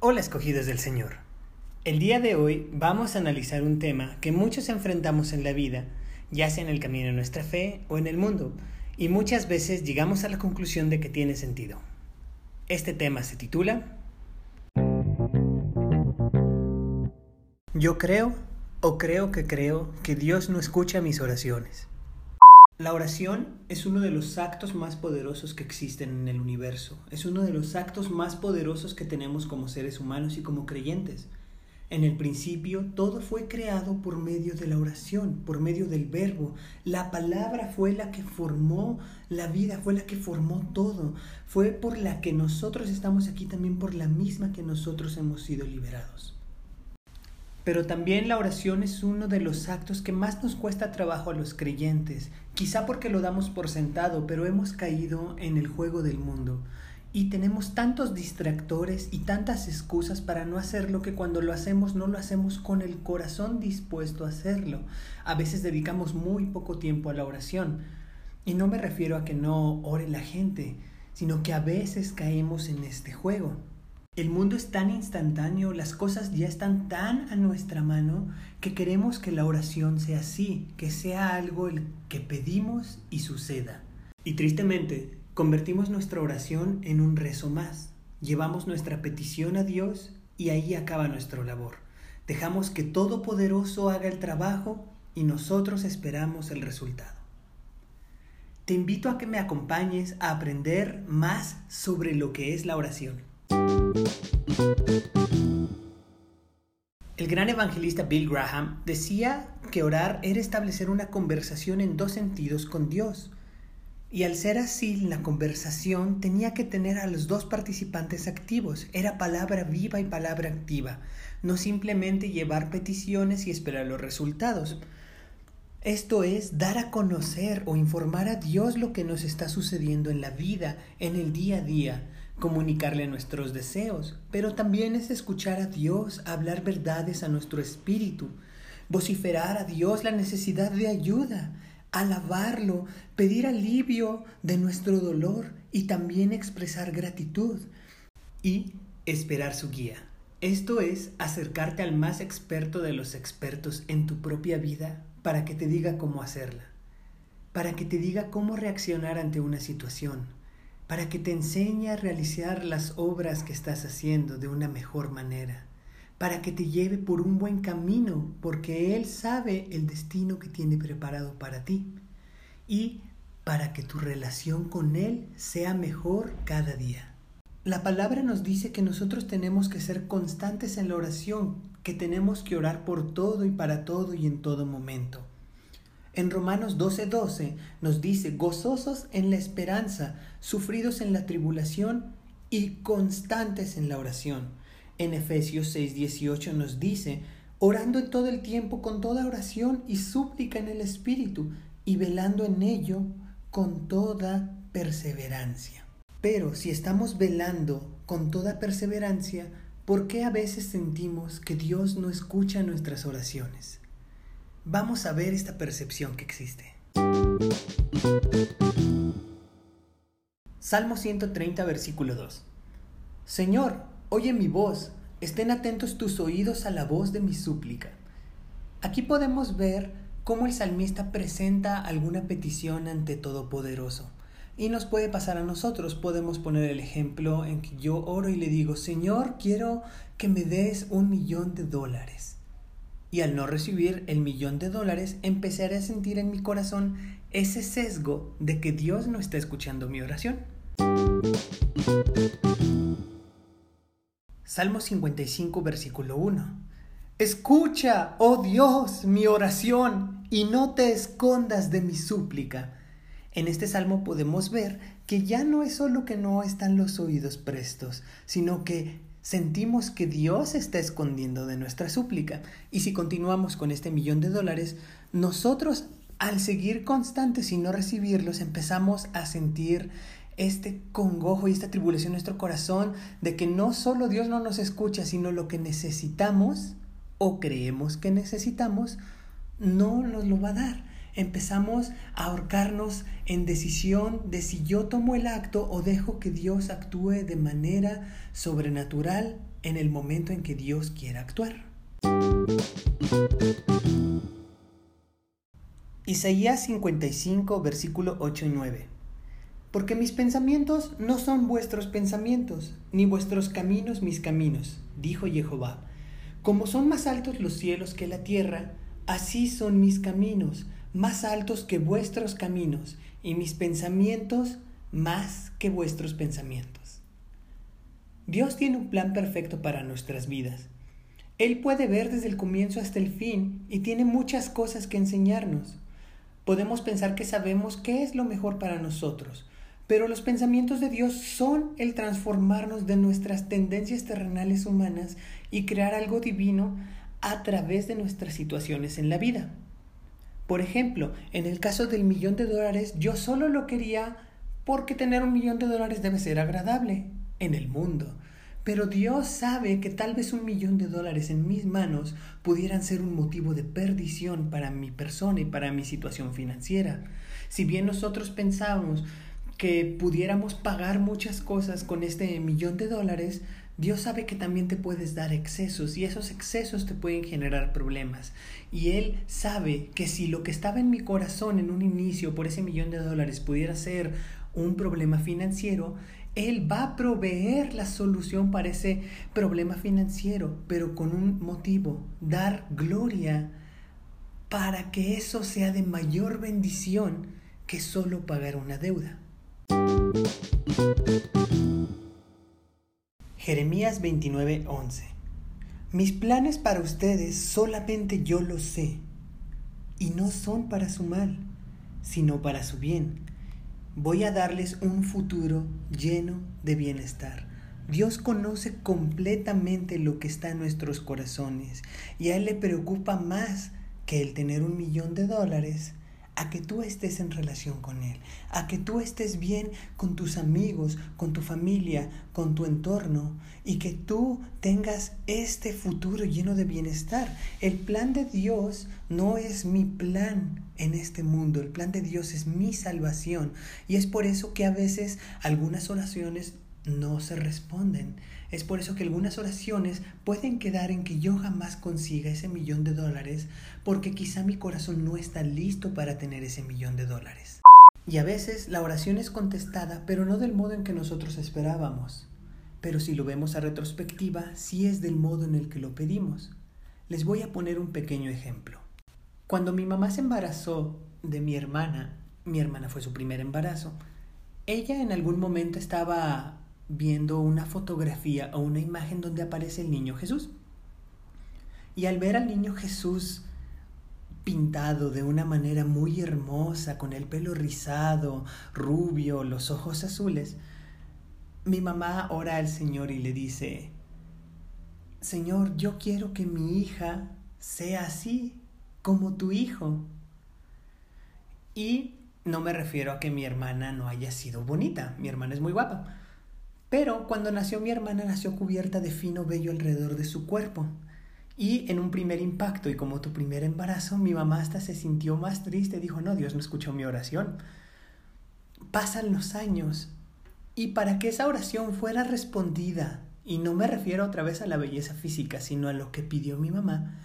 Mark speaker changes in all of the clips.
Speaker 1: Hola escogidos del Señor. El día de hoy vamos a analizar un tema que muchos enfrentamos en la vida, ya sea en el camino de nuestra fe o en el mundo, y muchas veces llegamos a la conclusión de que tiene sentido. Este tema se titula Yo creo o creo que creo que Dios no escucha mis oraciones. La oración es uno de los actos más poderosos que existen en el universo. Es uno de los actos más poderosos que tenemos como seres humanos y como creyentes. En el principio todo fue creado por medio de la oración, por medio del verbo. La palabra fue la que formó la vida, fue la que formó todo. Fue por la que nosotros estamos aquí también, por la misma que nosotros hemos sido liberados. Pero también la oración es uno de los actos que más nos cuesta trabajo a los creyentes, quizá porque lo damos por sentado, pero hemos caído en el juego del mundo. Y tenemos tantos distractores y tantas excusas para no hacerlo que cuando lo hacemos no lo hacemos con el corazón dispuesto a hacerlo. A veces dedicamos muy poco tiempo a la oración. Y no me refiero a que no ore la gente, sino que a veces caemos en este juego. El mundo es tan instantáneo, las cosas ya están tan a nuestra mano que queremos que la oración sea así, que sea algo el que pedimos y suceda. Y tristemente, convertimos nuestra oración en un rezo más. Llevamos nuestra petición a Dios y ahí acaba nuestra labor. Dejamos que Todopoderoso haga el trabajo y nosotros esperamos el resultado. Te invito a que me acompañes a aprender más sobre lo que es la oración. El gran evangelista Bill Graham decía que orar era establecer una conversación en dos sentidos con Dios. Y al ser así, la conversación tenía que tener a los dos participantes activos. Era palabra viva y palabra activa, no simplemente llevar peticiones y esperar los resultados. Esto es dar a conocer o informar a Dios lo que nos está sucediendo en la vida, en el día a día comunicarle nuestros deseos, pero también es escuchar a Dios, hablar verdades a nuestro espíritu, vociferar a Dios la necesidad de ayuda, alabarlo, pedir alivio de nuestro dolor y también expresar gratitud y esperar su guía. Esto es acercarte al más experto de los expertos en tu propia vida para que te diga cómo hacerla, para que te diga cómo reaccionar ante una situación para que te enseñe a realizar las obras que estás haciendo de una mejor manera, para que te lleve por un buen camino, porque Él sabe el destino que tiene preparado para ti, y para que tu relación con Él sea mejor cada día. La palabra nos dice que nosotros tenemos que ser constantes en la oración, que tenemos que orar por todo y para todo y en todo momento. En Romanos 12:12 nos dice, gozosos en la esperanza, sufridos en la tribulación y constantes en la oración. En Efesios 6:18 nos dice, orando en todo el tiempo con toda oración y súplica en el Espíritu y velando en ello con toda perseverancia. Pero si estamos velando con toda perseverancia, ¿por qué a veces sentimos que Dios no escucha nuestras oraciones? Vamos a ver esta percepción que existe. Salmo 130, versículo 2. Señor, oye mi voz, estén atentos tus oídos a la voz de mi súplica. Aquí podemos ver cómo el salmista presenta alguna petición ante Todopoderoso. Y nos puede pasar a nosotros. Podemos poner el ejemplo en que yo oro y le digo, Señor, quiero que me des un millón de dólares y al no recibir el millón de dólares empezaré a sentir en mi corazón ese sesgo de que Dios no está escuchando mi oración. Salmo 55, versículo 1. Escucha, oh Dios, mi oración y no te escondas de mi súplica. En este salmo podemos ver que ya no es solo que no están los oídos prestos, sino que sentimos que Dios está escondiendo de nuestra súplica. Y si continuamos con este millón de dólares, nosotros al seguir constantes y no recibirlos, empezamos a sentir este congojo y esta tribulación en nuestro corazón de que no solo Dios no nos escucha, sino lo que necesitamos o creemos que necesitamos, no nos lo va a dar. Empezamos a ahorcarnos en decisión de si yo tomo el acto o dejo que Dios actúe de manera sobrenatural en el momento en que Dios quiera actuar. Isaías 55, versículo 8 y 9. Porque mis pensamientos no son vuestros pensamientos, ni vuestros caminos mis caminos, dijo Jehová. Como son más altos los cielos que la tierra, así son mis caminos, más altos que vuestros caminos, y mis pensamientos más que vuestros pensamientos. Dios tiene un plan perfecto para nuestras vidas. Él puede ver desde el comienzo hasta el fin y tiene muchas cosas que enseñarnos. Podemos pensar que sabemos qué es lo mejor para nosotros, pero los pensamientos de Dios son el transformarnos de nuestras tendencias terrenales humanas y crear algo divino a través de nuestras situaciones en la vida. Por ejemplo, en el caso del millón de dólares, yo solo lo quería porque tener un millón de dólares debe ser agradable en el mundo. Pero Dios sabe que tal vez un millón de dólares en mis manos pudieran ser un motivo de perdición para mi persona y para mi situación financiera. Si bien nosotros pensamos que pudiéramos pagar muchas cosas con este millón de dólares, Dios sabe que también te puedes dar excesos y esos excesos te pueden generar problemas. Y Él sabe que si lo que estaba en mi corazón en un inicio por ese millón de dólares pudiera ser un problema financiero, él va a proveer la solución para ese problema financiero, pero con un motivo, dar gloria para que eso sea de mayor bendición que solo pagar una deuda. Jeremías 29:11 Mis planes para ustedes solamente yo los sé, y no son para su mal, sino para su bien voy a darles un futuro lleno de bienestar. Dios conoce completamente lo que está en nuestros corazones y a Él le preocupa más que el tener un millón de dólares a que tú estés en relación con Él, a que tú estés bien con tus amigos, con tu familia, con tu entorno y que tú tengas este futuro lleno de bienestar. El plan de Dios no es mi plan en este mundo, el plan de Dios es mi salvación y es por eso que a veces algunas oraciones no se responden. Es por eso que algunas oraciones pueden quedar en que yo jamás consiga ese millón de dólares porque quizá mi corazón no está listo para tener ese millón de dólares. Y a veces la oración es contestada, pero no del modo en que nosotros esperábamos. Pero si lo vemos a retrospectiva, sí es del modo en el que lo pedimos. Les voy a poner un pequeño ejemplo. Cuando mi mamá se embarazó de mi hermana, mi hermana fue su primer embarazo, ella en algún momento estaba viendo una fotografía o una imagen donde aparece el niño Jesús. Y al ver al niño Jesús pintado de una manera muy hermosa, con el pelo rizado, rubio, los ojos azules, mi mamá ora al Señor y le dice, Señor, yo quiero que mi hija sea así como tu hijo. Y no me refiero a que mi hermana no haya sido bonita, mi hermana es muy guapa pero cuando nació mi hermana nació cubierta de fino vello alrededor de su cuerpo. Y en un primer impacto y como tu primer embarazo, mi mamá hasta se sintió más triste. Dijo, no, Dios no escuchó mi oración. Pasan los años y para que esa oración fuera respondida, y no me refiero otra vez a la belleza física, sino a lo que pidió mi mamá,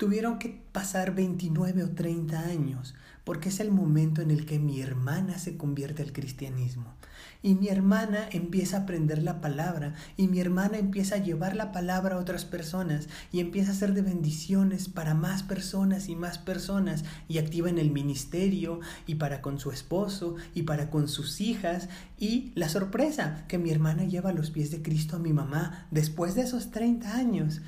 Speaker 1: tuvieron que pasar 29 o 30 años, porque es el momento en el que mi hermana se convierte al cristianismo. Y mi hermana empieza a aprender la palabra y mi hermana empieza a llevar la palabra a otras personas y empieza a ser de bendiciones para más personas y más personas y activa en el ministerio y para con su esposo y para con sus hijas y la sorpresa que mi hermana lleva a los pies de Cristo a mi mamá después de esos 30 años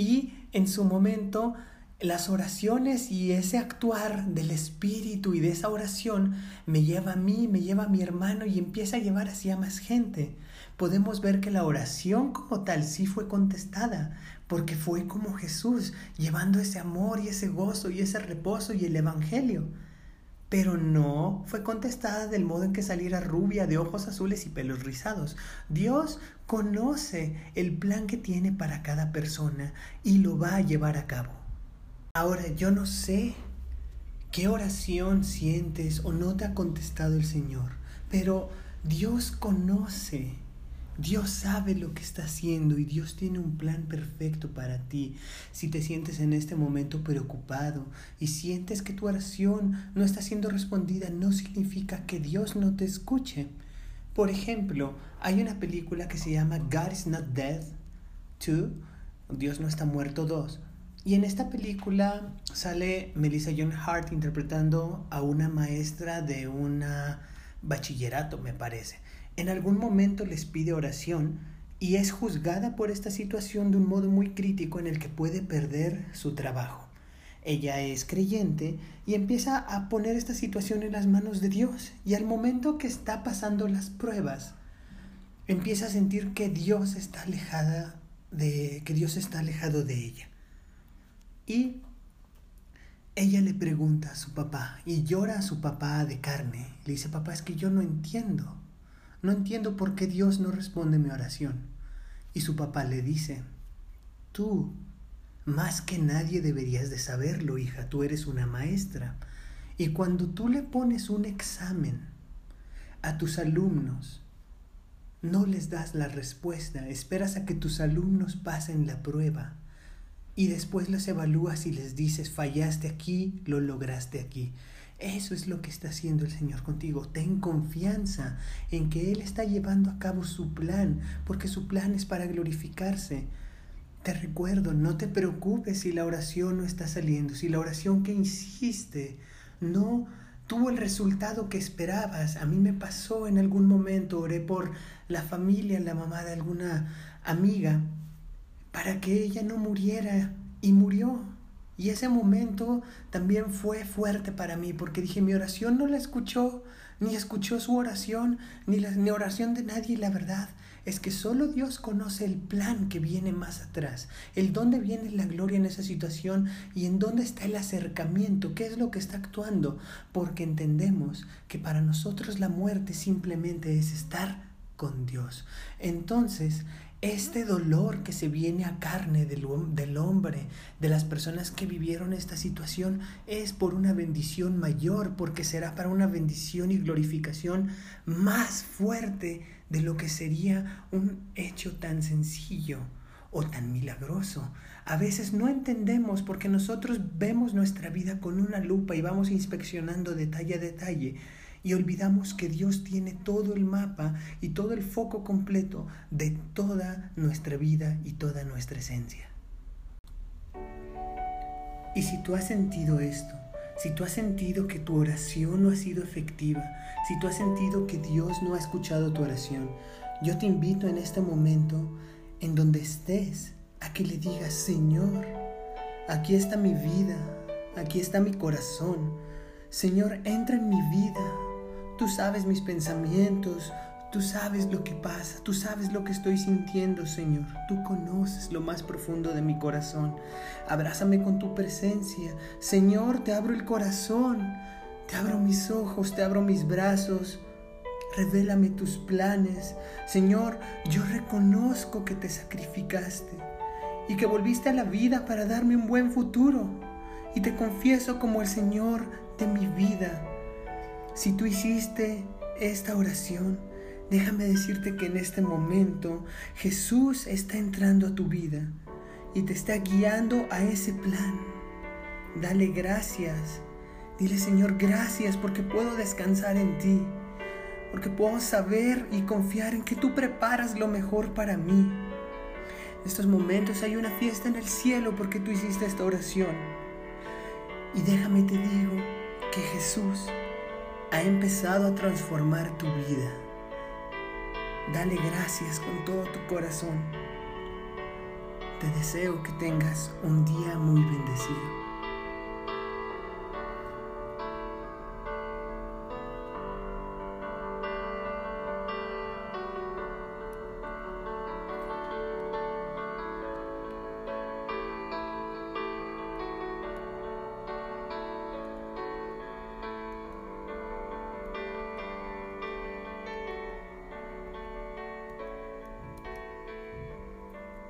Speaker 1: y en su momento las oraciones y ese actuar del Espíritu y de esa oración me lleva a mí, me lleva a mi hermano y empieza a llevar hacia más gente. Podemos ver que la oración como tal sí fue contestada, porque fue como Jesús, llevando ese amor y ese gozo y ese reposo y el Evangelio. Pero no fue contestada del modo en que saliera rubia, de ojos azules y pelos rizados. Dios conoce el plan que tiene para cada persona y lo va a llevar a cabo. Ahora, yo no sé qué oración sientes o no te ha contestado el Señor, pero Dios conoce Dios sabe lo que está haciendo y Dios tiene un plan perfecto para ti. Si te sientes en este momento preocupado y sientes que tu oración no está siendo respondida, no significa que Dios no te escuche. Por ejemplo, hay una película que se llama God is Not Dead 2, Dios no está muerto 2. Y en esta película sale Melissa John Hart interpretando a una maestra de un bachillerato, me parece en algún momento les pide oración y es juzgada por esta situación de un modo muy crítico en el que puede perder su trabajo. Ella es creyente y empieza a poner esta situación en las manos de Dios y al momento que está pasando las pruebas empieza a sentir que Dios está alejada de que Dios está alejado de ella. Y ella le pregunta a su papá y llora a su papá de carne. Le dice, "Papá, es que yo no entiendo. No entiendo por qué Dios no responde mi oración. Y su papá le dice, tú, más que nadie deberías de saberlo, hija, tú eres una maestra. Y cuando tú le pones un examen a tus alumnos, no les das la respuesta, esperas a que tus alumnos pasen la prueba y después los evalúas y les dices, fallaste aquí, lo lograste aquí. Eso es lo que está haciendo el Señor contigo. Ten confianza en que Él está llevando a cabo su plan, porque su plan es para glorificarse. Te recuerdo, no te preocupes si la oración no está saliendo, si la oración que insiste no tuvo el resultado que esperabas. A mí me pasó en algún momento, oré por la familia, la mamá de alguna amiga, para que ella no muriera y murió. Y ese momento también fue fuerte para mí porque dije, mi oración no la escuchó, ni escuchó su oración, ni la oración de nadie. Y la verdad es que solo Dios conoce el plan que viene más atrás, el dónde viene la gloria en esa situación y en dónde está el acercamiento, qué es lo que está actuando, porque entendemos que para nosotros la muerte simplemente es estar con Dios. Entonces, este dolor que se viene a carne del, del, hombre, de las personas que vivieron esta situación, es por una bendición mayor, porque será para una bendición y glorificación más fuerte de lo que sería un hecho tan sencillo o tan milagroso. A veces no entendemos porque nosotros vemos nuestra vida con una lupa y vamos inspeccionando detalle a detalle y olvidamos que Dios tiene todo el mapa y todo el foco completo de toda nuestra vida y toda nuestra esencia. Y si tú has sentido esto, si tú has sentido que tu oración no ha sido efectiva, si tú has sentido que Dios no ha escuchado tu oración, yo te invito en este momento, en donde estés, a que le digas, Señor, aquí está mi vida, aquí está mi corazón. Señor, entra en mi vida, Tú sabes mis pensamientos, tú sabes lo que pasa, tú sabes lo que estoy sintiendo, Señor. Tú conoces lo más profundo de mi corazón. Abrázame con tu presencia. Señor, te abro el corazón, te abro mis ojos, te abro mis brazos. Revélame tus planes. Señor, yo reconozco que te sacrificaste y que volviste a la vida para darme un buen futuro. Y te confieso como el Señor de mi vida. Si tú hiciste esta oración, déjame decirte que en este momento Jesús está entrando a tu vida y te está guiando a ese plan. Dale gracias. Dile Señor, gracias porque puedo descansar en ti, porque puedo saber y confiar en que tú preparas lo mejor para mí. En estos momentos hay una fiesta en el cielo porque tú hiciste esta oración. Y déjame te digo que Jesús ha empezado a transformar tu vida. Dale gracias con todo tu corazón. Te deseo que tengas un día muy bendecido.